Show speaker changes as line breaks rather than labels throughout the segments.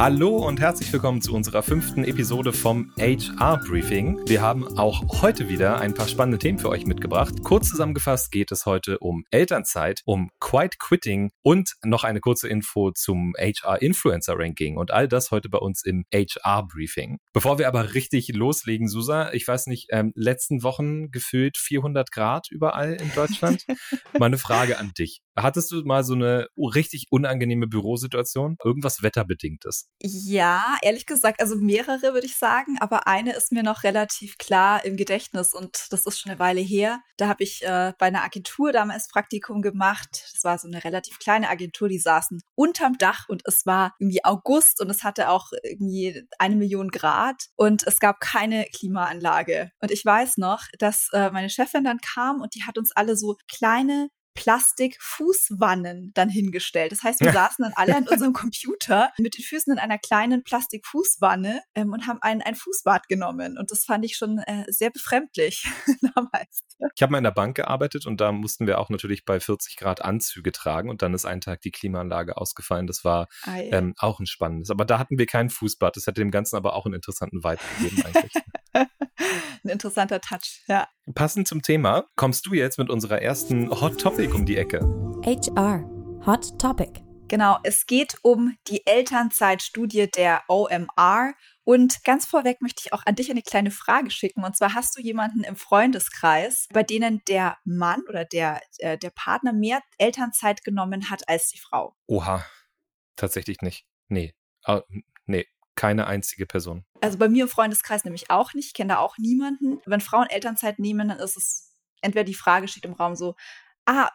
Hallo und herzlich willkommen zu unserer fünften Episode vom HR Briefing. Wir haben auch heute wieder ein paar spannende Themen für euch mitgebracht. Kurz zusammengefasst geht es heute um Elternzeit, um Quiet Quitting und noch eine kurze Info zum HR Influencer Ranking und all das heute bei uns im HR Briefing. Bevor wir aber richtig loslegen, Susa, ich weiß nicht, ähm, letzten Wochen gefühlt 400 Grad überall in Deutschland. Meine Frage an dich. Hattest du mal so eine richtig unangenehme Bürosituation? Irgendwas wetterbedingtes?
Ja, ehrlich gesagt, also mehrere würde ich sagen, aber eine ist mir noch relativ klar im Gedächtnis und das ist schon eine Weile her. Da habe ich äh, bei einer Agentur damals Praktikum gemacht. Das war so eine relativ kleine Agentur, die saßen unterm Dach und es war irgendwie August und es hatte auch irgendwie eine Million Grad und es gab keine Klimaanlage. Und ich weiß noch, dass äh, meine Chefin dann kam und die hat uns alle so kleine Plastikfußwannen dann hingestellt. Das heißt, wir saßen dann alle an unserem Computer mit den Füßen in einer kleinen Plastikfußwanne ähm, und haben ein, ein Fußbad genommen. Und das fand ich schon äh, sehr befremdlich damals.
Ich habe mal in der Bank gearbeitet und da mussten wir auch natürlich bei 40 Grad Anzüge tragen und dann ist einen Tag die Klimaanlage ausgefallen. Das war ah, ähm, auch ein spannendes. Aber da hatten wir kein Fußbad. Das hätte dem Ganzen aber auch einen interessanten Vibe gegeben eigentlich.
ein interessanter Touch, ja.
Passend zum Thema kommst du jetzt mit unserer ersten Hot Topic um die Ecke.
HR Hot Topic.
Genau, es geht um die Elternzeitstudie der OMR. Und ganz vorweg möchte ich auch an dich eine kleine Frage schicken. Und zwar hast du jemanden im Freundeskreis, bei denen der Mann oder der, äh, der Partner mehr Elternzeit genommen hat als die Frau?
Oha, tatsächlich nicht. Nee. Uh, nee, keine einzige Person.
Also bei mir im Freundeskreis nämlich auch nicht. Ich kenne da auch niemanden. Wenn Frauen Elternzeit nehmen, dann ist es entweder die Frage steht im Raum so, ah,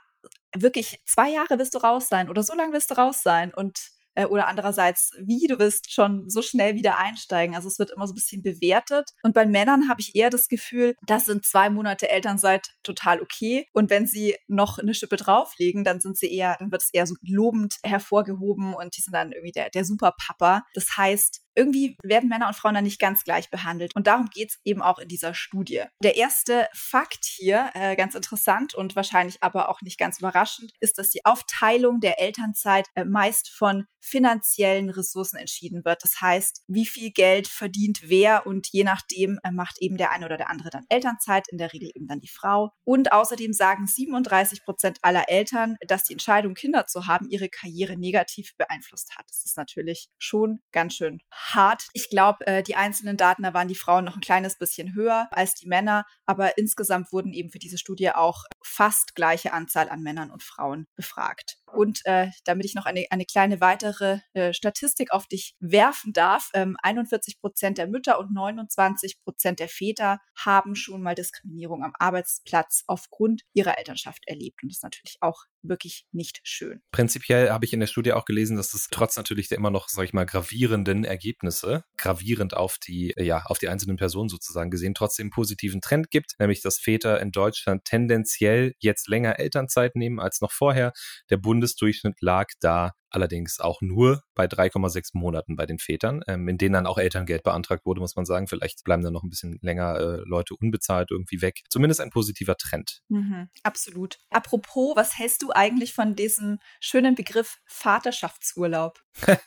wirklich zwei Jahre wirst du raus sein oder so lange wirst du raus sein und äh, oder andererseits, wie du wirst schon so schnell wieder einsteigen. Also es wird immer so ein bisschen bewertet. Und bei Männern habe ich eher das Gefühl, das sind zwei Monate Elternzeit total okay. Und wenn sie noch eine Schippe drauflegen, dann sind sie eher, dann wird es eher so lobend hervorgehoben und die sind dann irgendwie der, der Superpapa. Das heißt, irgendwie werden Männer und Frauen dann nicht ganz gleich behandelt. Und darum geht es eben auch in dieser Studie. Der erste Fakt hier, äh, ganz interessant und wahrscheinlich aber auch nicht ganz überraschend, ist, dass die Aufteilung der Elternzeit äh, meist von finanziellen Ressourcen entschieden wird. Das heißt, wie viel Geld verdient wer und je nachdem äh, macht eben der eine oder der andere dann Elternzeit, in der Regel eben dann die Frau. Und außerdem sagen 37 Prozent aller Eltern, dass die Entscheidung, Kinder zu haben, ihre Karriere negativ beeinflusst hat. Das ist natürlich schon ganz schön hart. Ich glaube, äh, die einzelnen Daten, da waren die Frauen noch ein kleines bisschen höher als die Männer, aber insgesamt wurden eben für diese Studie auch fast gleiche Anzahl an Männern und Frauen befragt. Und äh, damit ich noch eine, eine kleine weitere äh, Statistik auf dich werfen darf, ähm, 41 Prozent der Mütter und 29 Prozent der Väter haben schon mal Diskriminierung am Arbeitsplatz aufgrund ihrer Elternschaft erlebt. Und das ist natürlich auch wirklich nicht schön.
Prinzipiell habe ich in der Studie auch gelesen, dass es trotz natürlich der immer noch, sag ich mal, gravierenden Ergebnisse, gravierend auf die, ja, auf die einzelnen Personen sozusagen gesehen, trotzdem einen positiven Trend gibt, nämlich dass Väter in Deutschland tendenziell jetzt länger Elternzeit nehmen als noch vorher. Der Bundesdurchschnitt lag da allerdings auch nur bei 3,6 Monaten bei den Vätern, ähm, in denen dann auch Elterngeld beantragt wurde, muss man sagen. Vielleicht bleiben dann noch ein bisschen länger äh, Leute unbezahlt irgendwie weg. Zumindest ein positiver Trend.
Mhm, absolut. Apropos, was hältst du eigentlich von diesem schönen Begriff Vaterschaftsurlaub?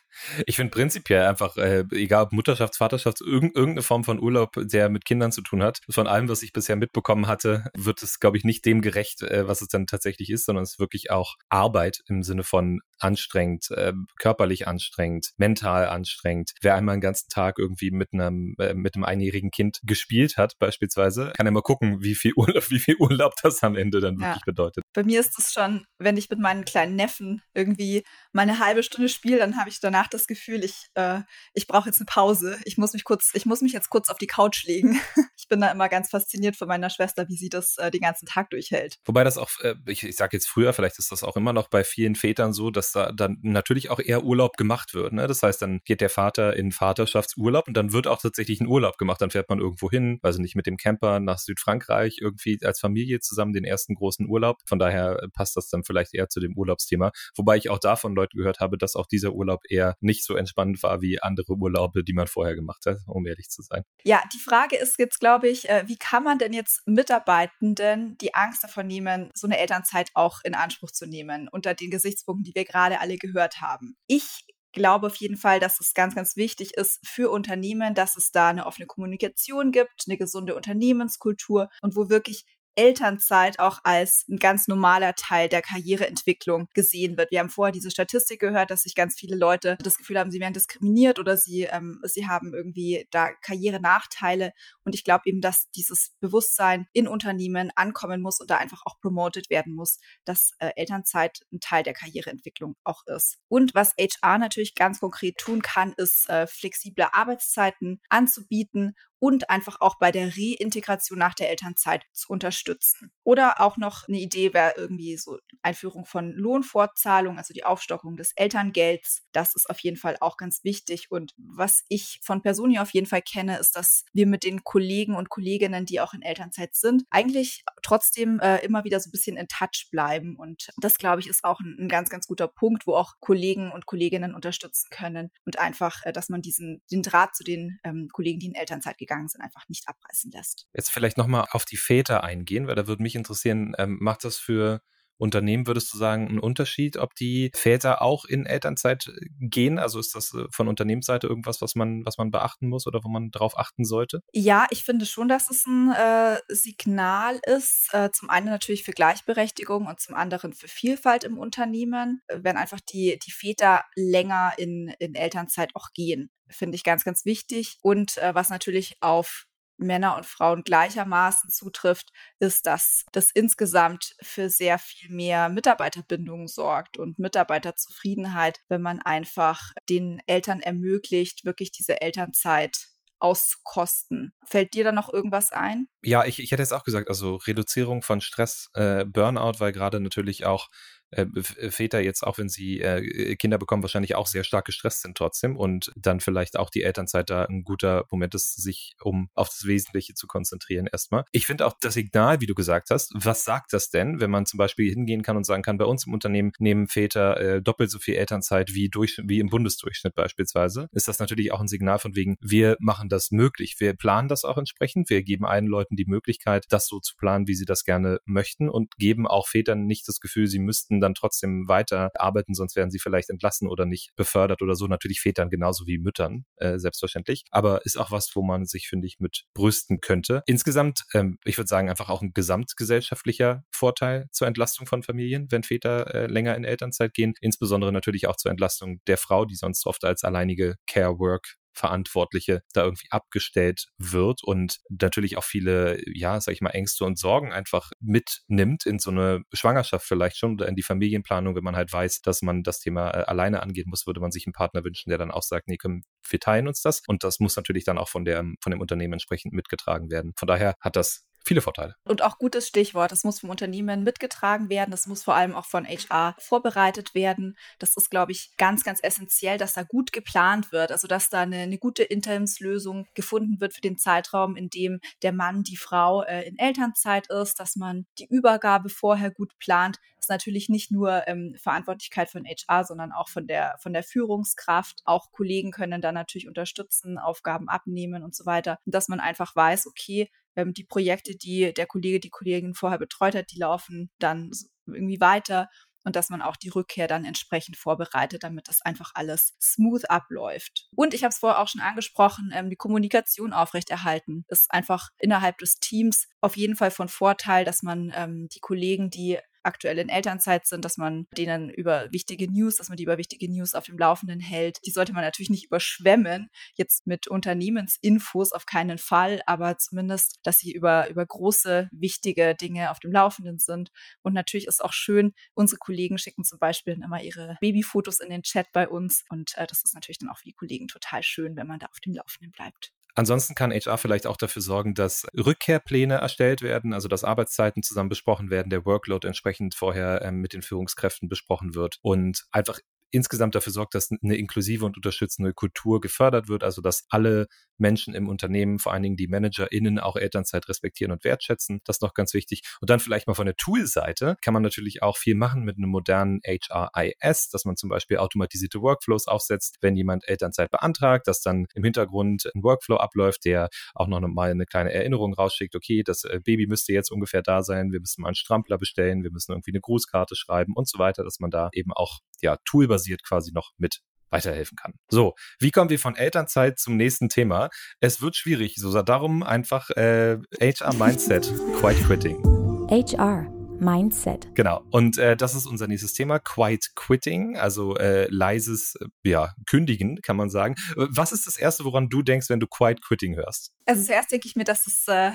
ich finde prinzipiell einfach, äh, egal ob Mutterschafts-, Vaterschafts-, irg irgendeine Form von Urlaub, der mit Kindern zu tun hat, von allem, was ich bisher mitbekommen hatte, wird es, glaube ich, nicht dem gerecht, äh, was es dann tatsächlich ist, sondern es ist wirklich auch Arbeit im Sinne von anstrengend, äh, körperlich anstrengend, mental anstrengend. Wer einmal einen ganzen Tag irgendwie mit einem, äh, mit einem einjährigen Kind gespielt hat, beispielsweise, kann ja mal gucken, wie viel Urlaub, wie viel Urlaub das am Ende dann wirklich ja. bedeutet.
Bei mir ist es schon, wenn ich mit meinen kleinen Neffen irgendwie mal eine halbe Stunde spiele, dann habe ich danach das Gefühl, ich, äh, ich brauche jetzt eine Pause. Ich muss mich kurz, ich muss mich jetzt kurz auf die Couch legen. ich bin da immer ganz fasziniert von meiner Schwester, wie sie das äh, den ganzen Tag durchhält.
Wobei das auch, äh, ich, ich sage jetzt früher, vielleicht ist das auch immer noch bei vielen Vätern so, dass da dann natürlich auch eher Urlaub gemacht wird. Ne? Das heißt, dann geht der Vater in Vaterschaftsurlaub und dann wird auch tatsächlich ein Urlaub gemacht. Dann fährt man irgendwo hin, also nicht mit dem Camper nach Südfrankreich, irgendwie als Familie zusammen den ersten großen Urlaub. Von daher passt das dann vielleicht eher zu dem Urlaubsthema. Wobei ich auch davon Leute gehört habe, dass auch dieser Urlaub eher nicht so entspannt war wie andere Urlaube, die man vorher gemacht hat, um ehrlich zu sein.
Ja, die Frage ist jetzt, glaube ich, äh, wie kann man denn jetzt Mitarbeitenden die Angst davon nehmen, so eine Elternzeit auch in Anspruch zu nehmen, unter den Gesichtspunkten, die wir gerade alle gehört haben? Ich glaube auf jeden Fall, dass es ganz, ganz wichtig ist für Unternehmen, dass es da eine offene Kommunikation gibt, eine gesunde Unternehmenskultur und wo wirklich Elternzeit auch als ein ganz normaler Teil der Karriereentwicklung gesehen wird. Wir haben vorher diese Statistik gehört, dass sich ganz viele Leute das Gefühl haben, sie werden diskriminiert oder sie, ähm, sie haben irgendwie da Karrierenachteile. Und ich glaube eben, dass dieses Bewusstsein in Unternehmen ankommen muss und da einfach auch promoted werden muss, dass äh, Elternzeit ein Teil der Karriereentwicklung auch ist. Und was HR natürlich ganz konkret tun kann, ist äh, flexible Arbeitszeiten anzubieten und einfach auch bei der Reintegration nach der Elternzeit zu unterstützen. Oder auch noch eine Idee wäre irgendwie so Einführung von Lohnfortzahlung, also die Aufstockung des Elterngelds. Das ist auf jeden Fall auch ganz wichtig. Und was ich von Personen auf jeden Fall kenne, ist, dass wir mit den Kollegen und Kolleginnen, die auch in Elternzeit sind, eigentlich trotzdem äh, immer wieder so ein bisschen in Touch bleiben. Und das, glaube ich, ist auch ein, ein, ganz, ganz guter Punkt, wo auch Kollegen und Kolleginnen unterstützen können und einfach, äh, dass man diesen den Draht zu den ähm, Kollegen, die in Elternzeit gehen, gegangen sind, einfach nicht abreißen lässt.
Jetzt vielleicht nochmal auf die Väter eingehen, weil da würde mich interessieren, ähm, macht das für Unternehmen, würdest du sagen, einen Unterschied, ob die Väter auch in Elternzeit äh, gehen? Also ist das äh, von Unternehmensseite irgendwas, was man, was man beachten muss oder wo man darauf achten sollte?
Ja, ich finde schon, dass es ein äh, Signal ist. Äh, zum einen natürlich für Gleichberechtigung und zum anderen für Vielfalt im Unternehmen, wenn einfach die, die Väter länger in, in Elternzeit auch gehen finde ich ganz, ganz wichtig. Und äh, was natürlich auf Männer und Frauen gleichermaßen zutrifft, ist, dass das insgesamt für sehr viel mehr Mitarbeiterbindung sorgt und Mitarbeiterzufriedenheit, wenn man einfach den Eltern ermöglicht, wirklich diese Elternzeit auszukosten. Fällt dir da noch irgendwas ein?
Ja, ich, ich hätte jetzt auch gesagt, also Reduzierung von Stress, äh, Burnout, weil gerade natürlich auch äh, äh, Väter jetzt, auch wenn sie äh, Kinder bekommen, wahrscheinlich auch sehr stark gestresst sind trotzdem und dann vielleicht auch die Elternzeit da ein guter Moment ist, sich um auf das Wesentliche zu konzentrieren erstmal. Ich finde auch das Signal, wie du gesagt hast, was sagt das denn, wenn man zum Beispiel hingehen kann und sagen kann, bei uns im Unternehmen nehmen Väter äh, doppelt so viel Elternzeit wie, durch, wie im Bundesdurchschnitt beispielsweise, ist das natürlich auch ein Signal von wegen, wir machen das möglich, wir planen das auch entsprechend, wir geben allen Leuten die Möglichkeit, das so zu planen, wie sie das gerne möchten und geben auch Vätern nicht das Gefühl, sie müssten dann trotzdem weiter arbeiten, sonst werden sie vielleicht entlassen oder nicht befördert oder so. Natürlich Vätern genauso wie Müttern, äh, selbstverständlich. Aber ist auch was, wo man sich, finde ich, mit brüsten könnte. Insgesamt, ähm, ich würde sagen, einfach auch ein gesamtgesellschaftlicher Vorteil zur Entlastung von Familien, wenn Väter äh, länger in Elternzeit gehen. Insbesondere natürlich auch zur Entlastung der Frau, die sonst oft als alleinige Care-Work Verantwortliche da irgendwie abgestellt wird und natürlich auch viele, ja, sag ich mal, Ängste und Sorgen einfach mitnimmt in so eine Schwangerschaft vielleicht schon oder in die Familienplanung, wenn man halt weiß, dass man das Thema äh, alleine angehen muss, würde man sich einen Partner wünschen, der dann auch sagt, nee, komm, wir teilen uns das und das muss natürlich dann auch von der, von dem Unternehmen entsprechend mitgetragen werden. Von daher hat das viele Vorteile.
Und auch gutes Stichwort, das muss vom Unternehmen mitgetragen werden, das muss vor allem auch von HR vorbereitet werden. Das ist, glaube ich, ganz, ganz essentiell, dass da gut geplant wird, also dass da eine, eine gute Interimslösung gefunden wird für den Zeitraum, in dem der Mann, die Frau äh, in Elternzeit ist, dass man die Übergabe vorher gut plant. Das ist natürlich nicht nur ähm, Verantwortlichkeit von HR, sondern auch von der, von der Führungskraft. Auch Kollegen können da natürlich unterstützen, Aufgaben abnehmen und so weiter. Und dass man einfach weiß, okay, ähm, die Projekte, die der Kollege, die Kollegin vorher betreut hat, die laufen dann irgendwie weiter und dass man auch die Rückkehr dann entsprechend vorbereitet, damit das einfach alles smooth abläuft. Und ich habe es vorher auch schon angesprochen, ähm, die Kommunikation aufrechterhalten ist einfach innerhalb des Teams auf jeden Fall von Vorteil, dass man ähm, die Kollegen, die aktuell in Elternzeit sind, dass man denen über wichtige News, dass man die über wichtige News auf dem Laufenden hält. Die sollte man natürlich nicht überschwemmen, jetzt mit Unternehmensinfos auf keinen Fall, aber zumindest, dass sie über, über große, wichtige Dinge auf dem Laufenden sind. Und natürlich ist auch schön, unsere Kollegen schicken zum Beispiel immer ihre Babyfotos in den Chat bei uns. Und äh, das ist natürlich dann auch für die Kollegen total schön, wenn man da auf dem Laufenden bleibt.
Ansonsten kann HR vielleicht auch dafür sorgen, dass Rückkehrpläne erstellt werden, also dass Arbeitszeiten zusammen besprochen werden, der Workload entsprechend vorher ähm, mit den Führungskräften besprochen wird und einfach insgesamt dafür sorgt, dass eine inklusive und unterstützende Kultur gefördert wird, also dass alle Menschen im Unternehmen, vor allen Dingen die ManagerInnen, auch Elternzeit respektieren und wertschätzen. Das ist noch ganz wichtig. Und dann vielleicht mal von der Tool-Seite kann man natürlich auch viel machen mit einem modernen HRIS, dass man zum Beispiel automatisierte Workflows aufsetzt, wenn jemand Elternzeit beantragt, dass dann im Hintergrund ein Workflow abläuft, der auch noch mal eine kleine Erinnerung rausschickt, okay, das äh, Baby müsste jetzt ungefähr da sein, wir müssen mal einen Strampler bestellen, wir müssen irgendwie eine Grußkarte schreiben und so weiter, dass man da eben auch ja toolbasiert quasi noch mit weiterhelfen kann. So, wie kommen wir von Elternzeit zum nächsten Thema? Es wird schwierig, so darum einfach äh, HR Mindset, Quiet Quitting.
HR Mindset.
Genau. Und äh, das ist unser nächstes Thema, Quiet Quitting, also äh, leises äh, ja, Kündigen, kann man sagen. Was ist das Erste, woran du denkst, wenn du Quiet Quitting hörst?
Also zuerst denke ich mir, dass es äh,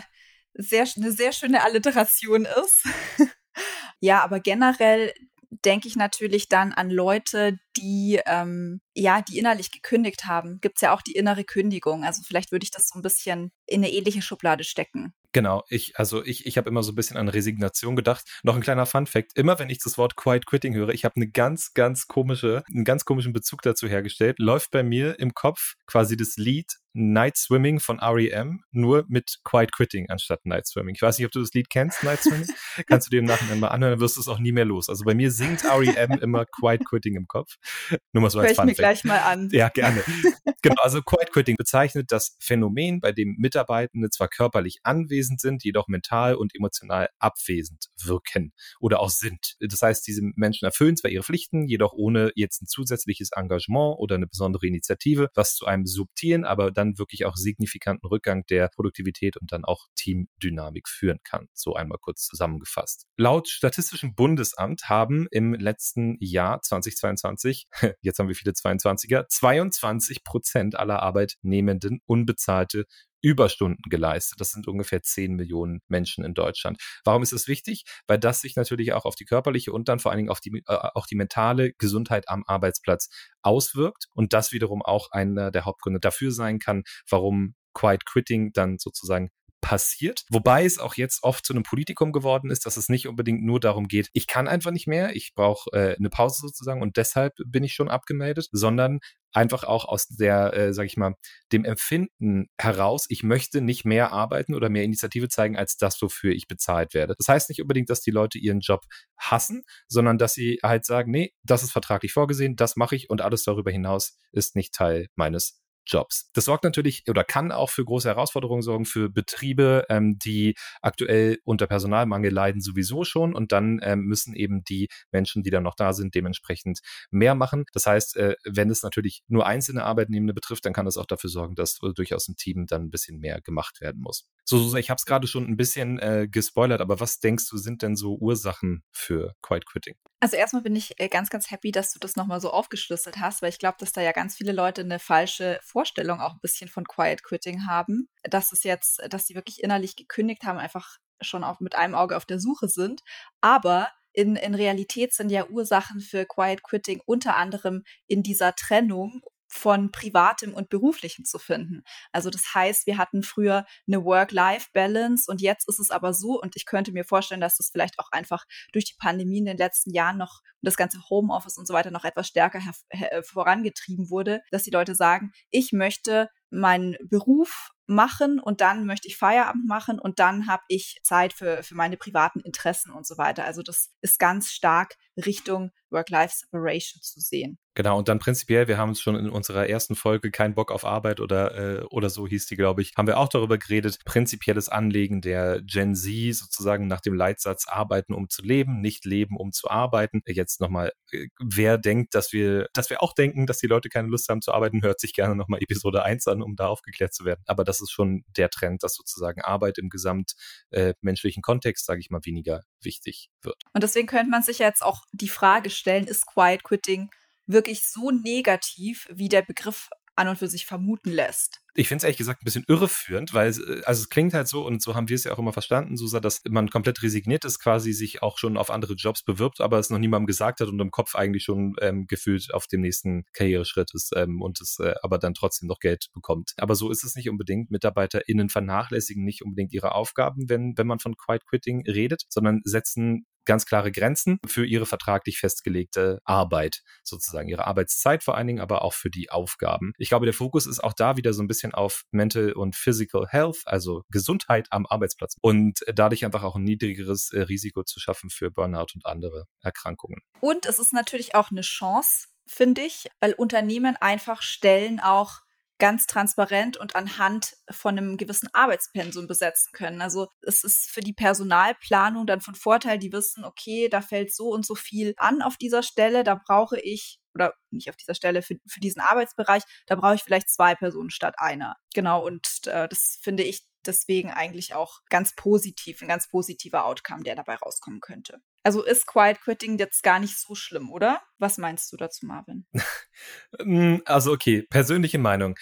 sehr, eine sehr schöne Alliteration ist. ja, aber generell denke ich natürlich dann an Leute, die ähm, ja, die innerlich gekündigt haben. Gibt es ja auch die innere Kündigung. Also vielleicht würde ich das so ein bisschen in eine ähnliche Schublade stecken.
Genau, ich, also ich, ich habe immer so ein bisschen an Resignation gedacht. Noch ein kleiner Fun Fact. Immer wenn ich das Wort Quiet Quitting höre, ich habe eine ganz, ganz komische, einen ganz komischen Bezug dazu hergestellt. Läuft bei mir im Kopf quasi das Lied Night Swimming von REM, nur mit Quiet Quitting anstatt Night Swimming. Ich weiß nicht, ob du das Lied kennst, Night Swimming. Kannst du dir im Nachhinein mal anhören, dann wirst du es auch nie mehr los. Also bei mir singt REM immer Quiet Quitting im Kopf.
Nur mal so als Hör ich Fun mir gleich mal an.
Ja, gerne. genau, also Quiet Quitting bezeichnet das Phänomen, bei dem Mitarbeitende zwar körperlich anwesend sind, jedoch mental und emotional abwesend wirken oder auch sind. Das heißt, diese Menschen erfüllen zwar ihre Pflichten, jedoch ohne jetzt ein zusätzliches Engagement oder eine besondere Initiative, was zu einem subtilen, aber dann dann wirklich auch signifikanten Rückgang der Produktivität und dann auch Teamdynamik führen kann. So einmal kurz zusammengefasst. Laut Statistischem Bundesamt haben im letzten Jahr 2022, jetzt haben wir viele 22er, 22 Prozent aller Arbeitnehmenden unbezahlte Überstunden geleistet. Das sind ungefähr 10 Millionen Menschen in Deutschland. Warum ist das wichtig? Weil das sich natürlich auch auf die körperliche und dann vor allen Dingen auf die, äh, auch die mentale Gesundheit am Arbeitsplatz auswirkt und das wiederum auch einer der Hauptgründe dafür sein kann, warum Quiet Quitting dann sozusagen passiert. Wobei es auch jetzt oft zu einem Politikum geworden ist, dass es nicht unbedingt nur darum geht, ich kann einfach nicht mehr, ich brauche äh, eine Pause sozusagen und deshalb bin ich schon abgemeldet, sondern einfach auch aus der, äh, sag ich mal, dem Empfinden heraus, ich möchte nicht mehr arbeiten oder mehr Initiative zeigen als das, wofür ich bezahlt werde. Das heißt nicht unbedingt, dass die Leute ihren Job hassen, sondern dass sie halt sagen, nee, das ist vertraglich vorgesehen, das mache ich und alles darüber hinaus ist nicht Teil meines Jobs. Das sorgt natürlich oder kann auch für große Herausforderungen sorgen für Betriebe, ähm, die aktuell unter Personalmangel leiden sowieso schon und dann ähm, müssen eben die Menschen, die dann noch da sind, dementsprechend mehr machen. Das heißt, äh, wenn es natürlich nur einzelne Arbeitnehmende betrifft, dann kann das auch dafür sorgen, dass durchaus im Team dann ein bisschen mehr gemacht werden muss. So, Susa, ich habe es gerade schon ein bisschen äh, gespoilert, aber was denkst du, sind denn so Ursachen für Quiet Quitting?
Also erstmal bin ich äh, ganz, ganz happy, dass du das nochmal so aufgeschlüsselt hast, weil ich glaube, dass da ja ganz viele Leute eine falsche Vorstellung auch ein bisschen von Quiet Quitting haben, dass es jetzt, dass sie wirklich innerlich gekündigt haben, einfach schon auch mit einem Auge auf der Suche sind. Aber in, in Realität sind ja Ursachen für Quiet Quitting unter anderem in dieser Trennung von privatem und beruflichem zu finden. Also das heißt, wir hatten früher eine Work-Life-Balance und jetzt ist es aber so und ich könnte mir vorstellen, dass das vielleicht auch einfach durch die Pandemie in den letzten Jahren noch das ganze Homeoffice und so weiter noch etwas stärker vorangetrieben wurde, dass die Leute sagen, ich möchte meinen Beruf machen und dann möchte ich Feierabend machen und dann habe ich Zeit für, für meine privaten Interessen und so weiter. Also das ist ganz stark Richtung Work-Life-Separation zu sehen.
Genau, und dann prinzipiell, wir haben es schon in unserer ersten Folge Kein Bock auf Arbeit oder, äh, oder so hieß die, glaube ich, haben wir auch darüber geredet, prinzipielles Anlegen der Gen Z sozusagen nach dem Leitsatz arbeiten, um zu leben, nicht leben, um zu arbeiten. Jetzt nochmal, äh, wer denkt, dass wir, dass wir auch denken, dass die Leute keine Lust haben zu arbeiten, hört sich gerne nochmal Episode 1 an, um da aufgeklärt zu werden. Aber das ist schon der Trend, dass sozusagen Arbeit im gesamtmenschlichen äh, Kontext, sage ich mal, weniger wichtig wird.
Und deswegen könnte man sich jetzt auch die Frage stellen, ist Quiet Quitting wirklich so negativ, wie der Begriff an und für sich vermuten lässt.
Ich finde es ehrlich gesagt ein bisschen irreführend, weil äh, also es klingt halt so und so haben wir es ja auch immer verstanden, Susa, dass man komplett resigniert ist, quasi sich auch schon auf andere Jobs bewirbt, aber es noch niemandem gesagt hat und im Kopf eigentlich schon ähm, gefühlt auf dem nächsten Karriereschritt ist ähm, und es äh, aber dann trotzdem noch Geld bekommt. Aber so ist es nicht unbedingt. MitarbeiterInnen vernachlässigen nicht unbedingt ihre Aufgaben, wenn, wenn man von Quiet Quitting redet, sondern setzen ganz klare Grenzen für ihre vertraglich festgelegte Arbeit, sozusagen ihre Arbeitszeit vor allen Dingen, aber auch für die Aufgaben. Ich glaube, der Fokus ist auch da wieder so ein bisschen auf Mental und Physical Health, also Gesundheit am Arbeitsplatz und dadurch einfach auch ein niedrigeres äh, Risiko zu schaffen für Burnout und andere Erkrankungen.
Und es ist natürlich auch eine Chance, finde ich, weil Unternehmen einfach Stellen auch ganz transparent und anhand von einem gewissen Arbeitspensum besetzen können. Also es ist für die Personalplanung dann von Vorteil, die wissen, okay, da fällt so und so viel an auf dieser Stelle, da brauche ich oder nicht auf dieser Stelle, für, für diesen Arbeitsbereich, da brauche ich vielleicht zwei Personen statt einer. Genau, und äh, das finde ich deswegen eigentlich auch ganz positiv, ein ganz positiver Outcome, der dabei rauskommen könnte. Also ist Quiet Quitting jetzt gar nicht so schlimm, oder? Was meinst du dazu, Marvin?
Hm, also okay, persönliche Meinung.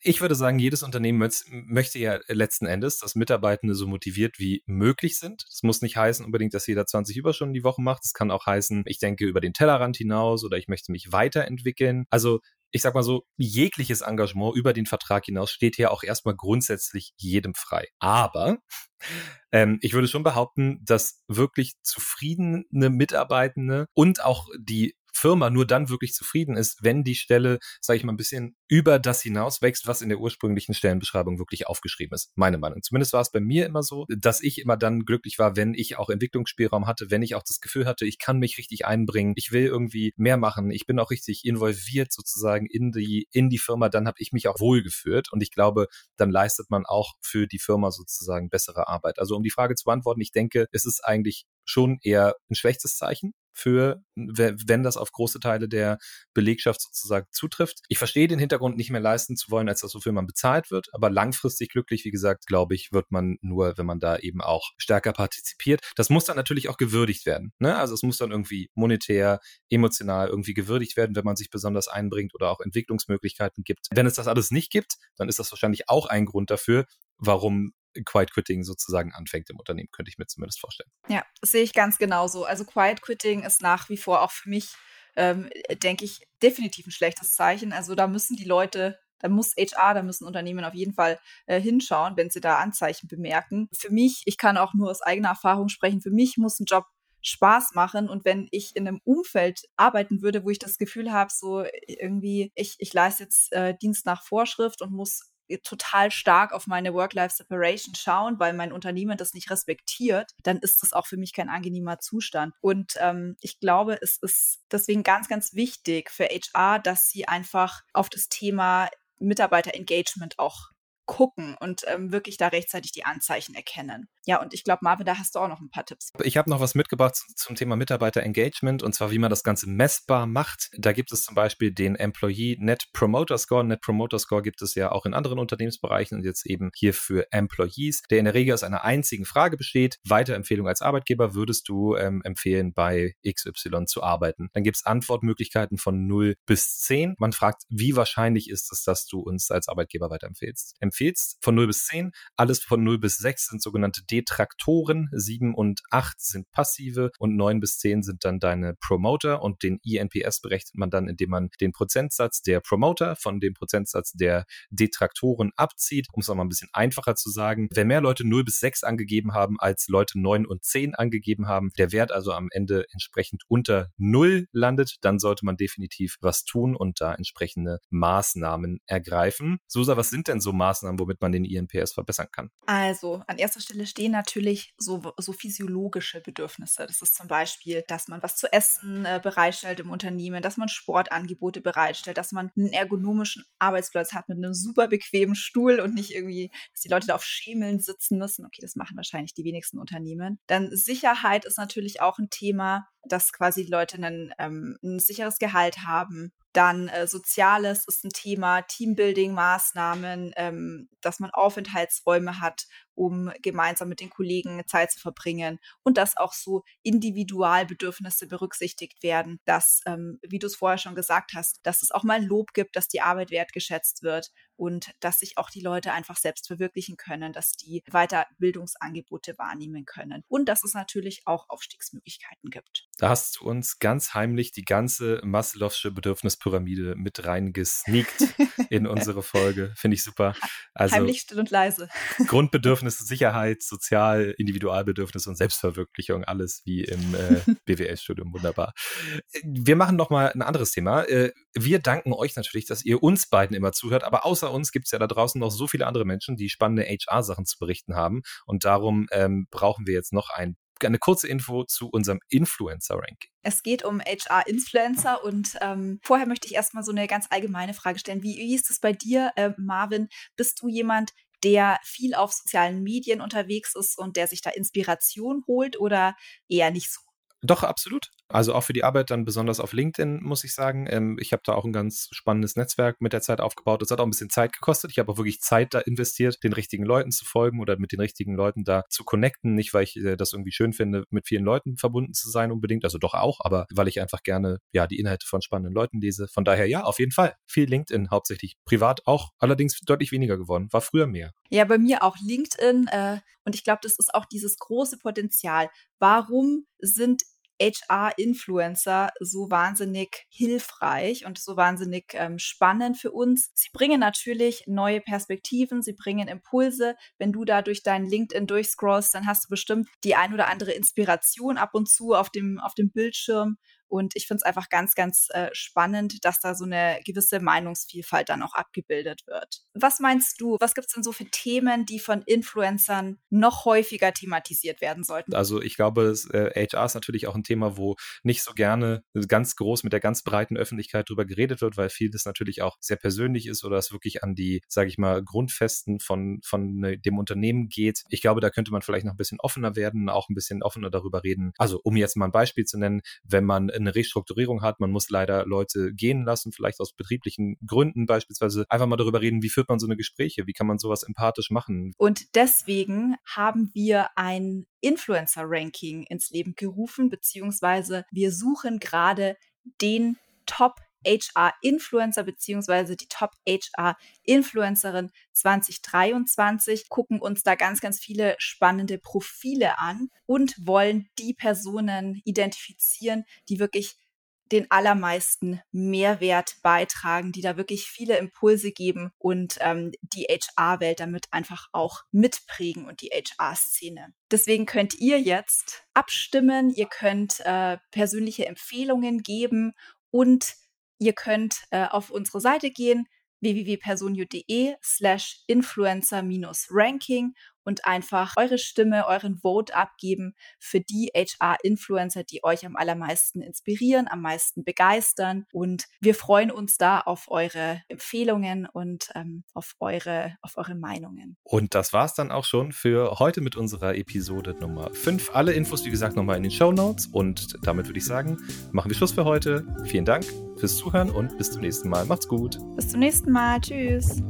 Ich würde sagen, jedes Unternehmen möchte ja letzten Endes, dass Mitarbeitende so motiviert wie möglich sind. Das muss nicht heißen unbedingt, dass jeder 20 Überstunden die Woche macht. Es kann auch heißen, ich denke über den Tellerrand hinaus oder ich möchte mich weiterentwickeln. Also ich sag mal so, jegliches Engagement über den Vertrag hinaus steht hier auch erstmal grundsätzlich jedem frei. Aber ähm, ich würde schon behaupten, dass wirklich zufriedene Mitarbeitende und auch die Firma nur dann wirklich zufrieden ist, wenn die Stelle, sage ich mal, ein bisschen über das hinaus wächst, was in der ursprünglichen Stellenbeschreibung wirklich aufgeschrieben ist. Meine Meinung. Zumindest war es bei mir immer so, dass ich immer dann glücklich war, wenn ich auch Entwicklungsspielraum hatte, wenn ich auch das Gefühl hatte, ich kann mich richtig einbringen, ich will irgendwie mehr machen, ich bin auch richtig involviert sozusagen in die in die Firma, dann habe ich mich auch wohlgeführt und ich glaube, dann leistet man auch für die Firma sozusagen bessere Arbeit. Also um die Frage zu beantworten, ich denke, es ist eigentlich schon eher ein schlechtes Zeichen für, wenn das auf große Teile der Belegschaft sozusagen zutrifft. Ich verstehe den Hintergrund nicht mehr leisten zu wollen, als das wofür man bezahlt wird, aber langfristig glücklich, wie gesagt, glaube ich, wird man nur, wenn man da eben auch stärker partizipiert. Das muss dann natürlich auch gewürdigt werden. Ne? Also es muss dann irgendwie monetär, emotional irgendwie gewürdigt werden, wenn man sich besonders einbringt oder auch Entwicklungsmöglichkeiten gibt. Wenn es das alles nicht gibt, dann ist das wahrscheinlich auch ein Grund dafür, warum Quiet Quitting sozusagen anfängt im Unternehmen, könnte ich mir zumindest vorstellen.
Ja, das sehe ich ganz genauso. Also Quiet Quitting ist nach wie vor auch für mich, ähm, denke ich, definitiv ein schlechtes Zeichen. Also da müssen die Leute da muss HR, da müssen Unternehmen auf jeden Fall äh, hinschauen, wenn sie da Anzeichen bemerken. Für mich, ich kann auch nur aus eigener Erfahrung sprechen, für mich muss ein Job Spaß machen. Und wenn ich in einem Umfeld arbeiten würde, wo ich das Gefühl habe, so irgendwie, ich, ich leiste jetzt äh, Dienst nach Vorschrift und muss total stark auf meine Work-Life-Separation schauen, weil mein Unternehmen das nicht respektiert, dann ist das auch für mich kein angenehmer Zustand. Und ähm, ich glaube, es ist deswegen ganz, ganz wichtig für HR, dass sie einfach auf das Thema Mitarbeiter-Engagement auch gucken und ähm, wirklich da rechtzeitig die Anzeichen erkennen. Ja, und ich glaube, Marvin, da hast du auch noch ein paar Tipps.
Ich habe noch was mitgebracht zum Thema Mitarbeiter-Engagement und zwar, wie man das Ganze messbar macht. Da gibt es zum Beispiel den Employee Net Promoter Score. Net Promoter Score gibt es ja auch in anderen Unternehmensbereichen und jetzt eben hier für Employees, der in der Regel aus einer einzigen Frage besteht. Weiterempfehlung als Arbeitgeber würdest du ähm, empfehlen, bei XY zu arbeiten. Dann gibt es Antwortmöglichkeiten von 0 bis 10. Man fragt, wie wahrscheinlich ist es, dass du uns als Arbeitgeber weiterempfehlst. Empfehlst von 0 bis 10. Alles von 0 bis 6 sind sogenannte Detraktoren, sieben und acht sind passive und neun bis zehn sind dann deine Promoter und den INPS berechnet man dann, indem man den Prozentsatz der Promoter von dem Prozentsatz der Detraktoren abzieht. Um es nochmal ein bisschen einfacher zu sagen, wenn mehr Leute 0 bis 6 angegeben haben, als Leute 9 und 10 angegeben haben, der Wert also am Ende entsprechend unter 0 landet, dann sollte man definitiv was tun und da entsprechende Maßnahmen ergreifen. Susa, was sind denn so Maßnahmen, womit man den INPS verbessern kann?
Also, an erster Stelle entstehen natürlich so, so physiologische Bedürfnisse. Das ist zum Beispiel, dass man was zu essen äh, bereitstellt im Unternehmen, dass man Sportangebote bereitstellt, dass man einen ergonomischen Arbeitsplatz hat mit einem super bequemen Stuhl und nicht irgendwie, dass die Leute da auf Schemeln sitzen müssen. Okay, das machen wahrscheinlich die wenigsten Unternehmen. Dann Sicherheit ist natürlich auch ein Thema, dass quasi die Leute einen, ähm, ein sicheres Gehalt haben, dann äh, Soziales ist ein Thema, Teambuilding-Maßnahmen, ähm, dass man Aufenthaltsräume hat, um gemeinsam mit den Kollegen Zeit zu verbringen und dass auch so Individualbedürfnisse berücksichtigt werden, dass, ähm, wie du es vorher schon gesagt hast, dass es auch mal Lob gibt, dass die Arbeit wertgeschätzt wird und dass sich auch die Leute einfach selbst verwirklichen können, dass die Weiterbildungsangebote wahrnehmen können und dass es natürlich auch Aufstiegsmöglichkeiten gibt.
Da hast du uns ganz heimlich die ganze Maslow'sche Bedürfnispyramide mit reingesneakt in unsere Folge. Finde ich super.
Also, heimlich still und leise.
Grundbedürfnisse, Sicherheit, Sozial, Individualbedürfnisse und Selbstverwirklichung, alles wie im äh, BWL-Studium. Wunderbar. Wir machen noch mal ein anderes Thema. Äh, wir danken euch natürlich, dass ihr uns beiden immer zuhört, aber außer uns gibt es ja da draußen noch so viele andere Menschen, die spannende HR-Sachen zu berichten haben. Und darum ähm, brauchen wir jetzt noch ein eine kurze Info zu unserem Influencer-Ranking.
Es geht um HR-Influencer und ähm, vorher möchte ich erstmal so eine ganz allgemeine Frage stellen. Wie, wie ist es bei dir, äh, Marvin? Bist du jemand, der viel auf sozialen Medien unterwegs ist und der sich da Inspiration holt oder eher nicht so?
Doch, absolut. Also auch für die Arbeit dann besonders auf LinkedIn, muss ich sagen. Ähm, ich habe da auch ein ganz spannendes Netzwerk mit der Zeit aufgebaut. Das hat auch ein bisschen Zeit gekostet. Ich habe auch wirklich Zeit da investiert, den richtigen Leuten zu folgen oder mit den richtigen Leuten da zu connecten. Nicht, weil ich äh, das irgendwie schön finde, mit vielen Leuten verbunden zu sein unbedingt, also doch auch, aber weil ich einfach gerne ja die Inhalte von spannenden Leuten lese. Von daher ja, auf jeden Fall. Viel LinkedIn hauptsächlich. Privat auch, allerdings deutlich weniger geworden. War früher mehr.
Ja, bei mir auch LinkedIn. Äh, und ich glaube, das ist auch dieses große Potenzial. Warum sind HR-Influencer so wahnsinnig hilfreich und so wahnsinnig ähm, spannend für uns. Sie bringen natürlich neue Perspektiven, sie bringen Impulse. Wenn du da durch deinen LinkedIn durchscrollst, dann hast du bestimmt die ein oder andere Inspiration ab und zu auf dem, auf dem Bildschirm und ich finde es einfach ganz, ganz äh, spannend, dass da so eine gewisse Meinungsvielfalt dann auch abgebildet wird. Was meinst du, was gibt es denn so für Themen, die von Influencern noch häufiger thematisiert werden sollten?
Also ich glaube, das, äh, HR ist natürlich auch ein Thema, wo nicht so gerne ganz groß mit der ganz breiten Öffentlichkeit drüber geredet wird, weil vieles natürlich auch sehr persönlich ist oder es wirklich an die, sage ich mal, Grundfesten von, von ne, dem Unternehmen geht. Ich glaube, da könnte man vielleicht noch ein bisschen offener werden, auch ein bisschen offener darüber reden. Also um jetzt mal ein Beispiel zu nennen, wenn man eine Restrukturierung hat. Man muss leider Leute gehen lassen, vielleicht aus betrieblichen Gründen beispielsweise. Einfach mal darüber reden, wie führt man so eine Gespräche, wie kann man sowas empathisch machen.
Und deswegen haben wir ein Influencer-Ranking ins Leben gerufen, beziehungsweise wir suchen gerade den Top HR-Influencer beziehungsweise die Top HR-Influencerin 2023, gucken uns da ganz, ganz viele spannende Profile an und wollen die Personen identifizieren, die wirklich den allermeisten Mehrwert beitragen, die da wirklich viele Impulse geben und ähm, die HR-Welt damit einfach auch mitprägen und die HR-Szene. Deswegen könnt ihr jetzt abstimmen, ihr könnt äh, persönliche Empfehlungen geben und Ihr könnt äh, auf unsere Seite gehen, www.personio.de slash influencer-ranking und einfach eure Stimme, euren Vote abgeben für die HR-Influencer, die euch am allermeisten inspirieren, am meisten begeistern. Und wir freuen uns da auf eure Empfehlungen und ähm, auf, eure, auf eure Meinungen.
Und das war's dann auch schon für heute mit unserer Episode Nummer 5. Alle Infos, wie gesagt, nochmal in den Show Notes. Und damit würde ich sagen, machen wir Schluss für heute. Vielen Dank fürs Zuhören und bis zum nächsten Mal. Macht's gut.
Bis zum nächsten Mal. Tschüss.